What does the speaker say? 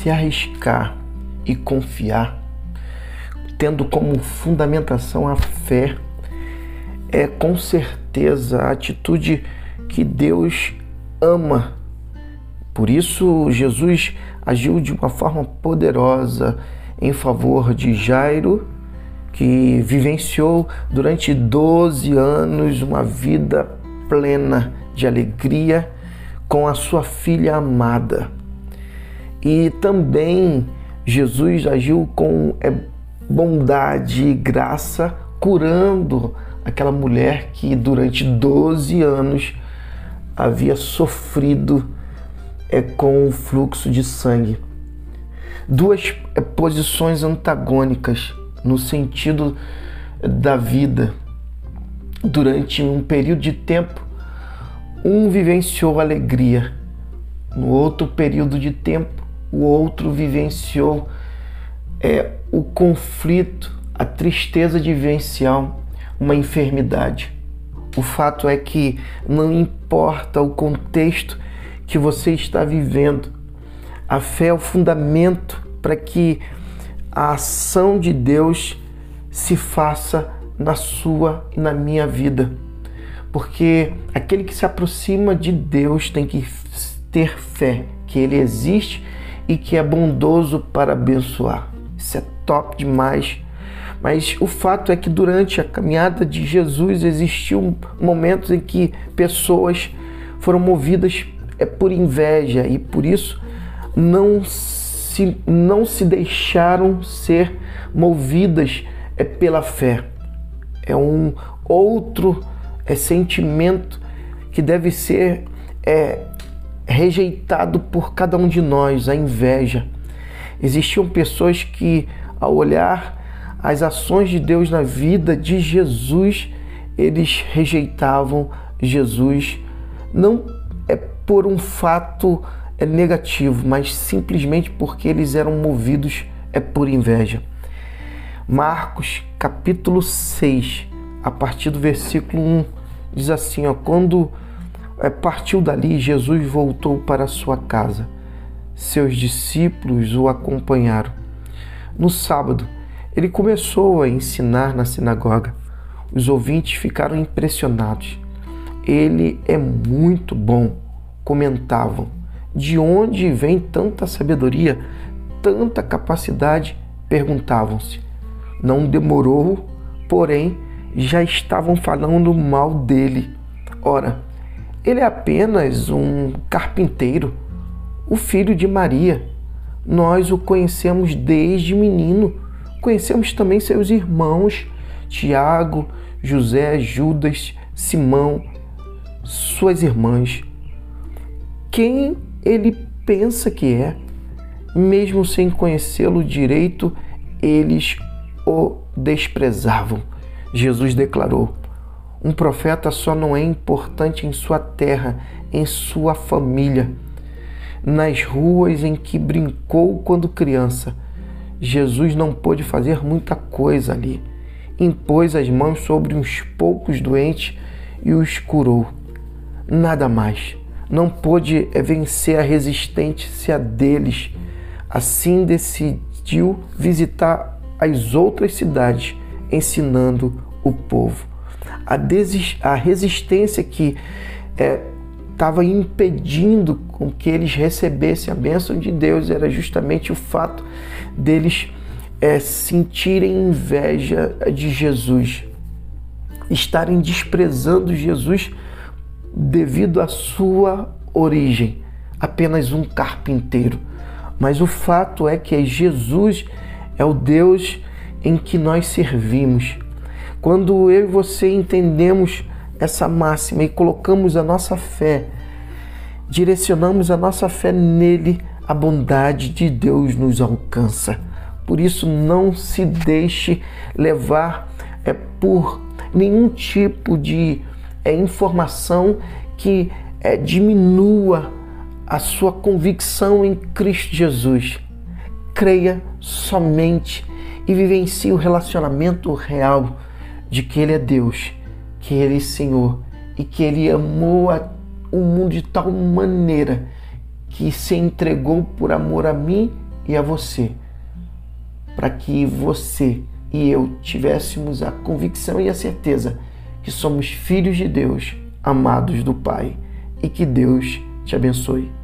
se arriscar e confiar, tendo como fundamentação a fé, é com certeza a atitude que Deus ama. Por isso, Jesus agiu de uma forma poderosa em favor de Jairo, que vivenciou durante 12 anos uma vida plena de alegria com a sua filha amada. E também Jesus agiu com é, bondade e graça, curando aquela mulher que durante 12 anos havia sofrido é, com o fluxo de sangue. Duas é, posições antagônicas no sentido da vida. Durante um período de tempo, um vivenciou alegria, no outro período de tempo, o outro vivenciou é, o conflito, a tristeza de vivenciar uma enfermidade. O fato é que não importa o contexto que você está vivendo, a fé é o fundamento para que a ação de Deus se faça na sua e na minha vida. Porque aquele que se aproxima de Deus tem que ter fé que Ele existe e que é bondoso para abençoar. Isso é top demais. Mas o fato é que durante a caminhada de Jesus existiu momentos em que pessoas foram movidas é por inveja e por isso não se, não se deixaram ser movidas é pela fé. É um outro é sentimento que deve ser é, rejeitado por cada um de nós, a inveja. Existiam pessoas que, ao olhar as ações de Deus na vida de Jesus, eles rejeitavam Jesus, não é por um fato é negativo, mas simplesmente porque eles eram movidos é por inveja. Marcos capítulo 6, a partir do versículo 1, diz assim: ó, quando partiu dali, Jesus voltou para sua casa. Seus discípulos o acompanharam. No sábado, ele começou a ensinar na sinagoga. Os ouvintes ficaram impressionados. Ele é muito bom, comentavam de onde vem tanta sabedoria, tanta capacidade? Perguntavam-se. Não demorou, porém, já estavam falando mal dele. Ora, ele é apenas um carpinteiro, o filho de Maria. Nós o conhecemos desde menino. Conhecemos também seus irmãos, Tiago, José, Judas, Simão, suas irmãs. Quem ele pensa que é, mesmo sem conhecê-lo direito, eles o desprezavam. Jesus declarou: Um profeta só não é importante em sua terra, em sua família, nas ruas em que brincou quando criança. Jesus não pôde fazer muita coisa ali. Impôs as mãos sobre uns poucos doentes e os curou. Nada mais não pôde eh, vencer a resistência deles. Assim decidiu visitar as outras cidades, ensinando o povo. A, a resistência que estava é, impedindo com que eles recebessem a bênção de Deus era justamente o fato deles é, sentirem inveja de Jesus, estarem desprezando Jesus devido à sua origem, apenas um carpinteiro. Mas o fato é que Jesus é o Deus em que nós servimos. Quando eu e você entendemos essa máxima e colocamos a nossa fé, direcionamos a nossa fé nele, a bondade de Deus nos alcança. Por isso, não se deixe levar é, por nenhum tipo de é informação que é, diminua a sua convicção em Cristo Jesus. Creia somente e vivencie o relacionamento real de que Ele é Deus, que Ele é Senhor e que Ele amou a, o mundo de tal maneira que se entregou por amor a mim e a você, para que você e eu tivéssemos a convicção e a certeza que somos filhos de Deus, amados do Pai, e que Deus te abençoe.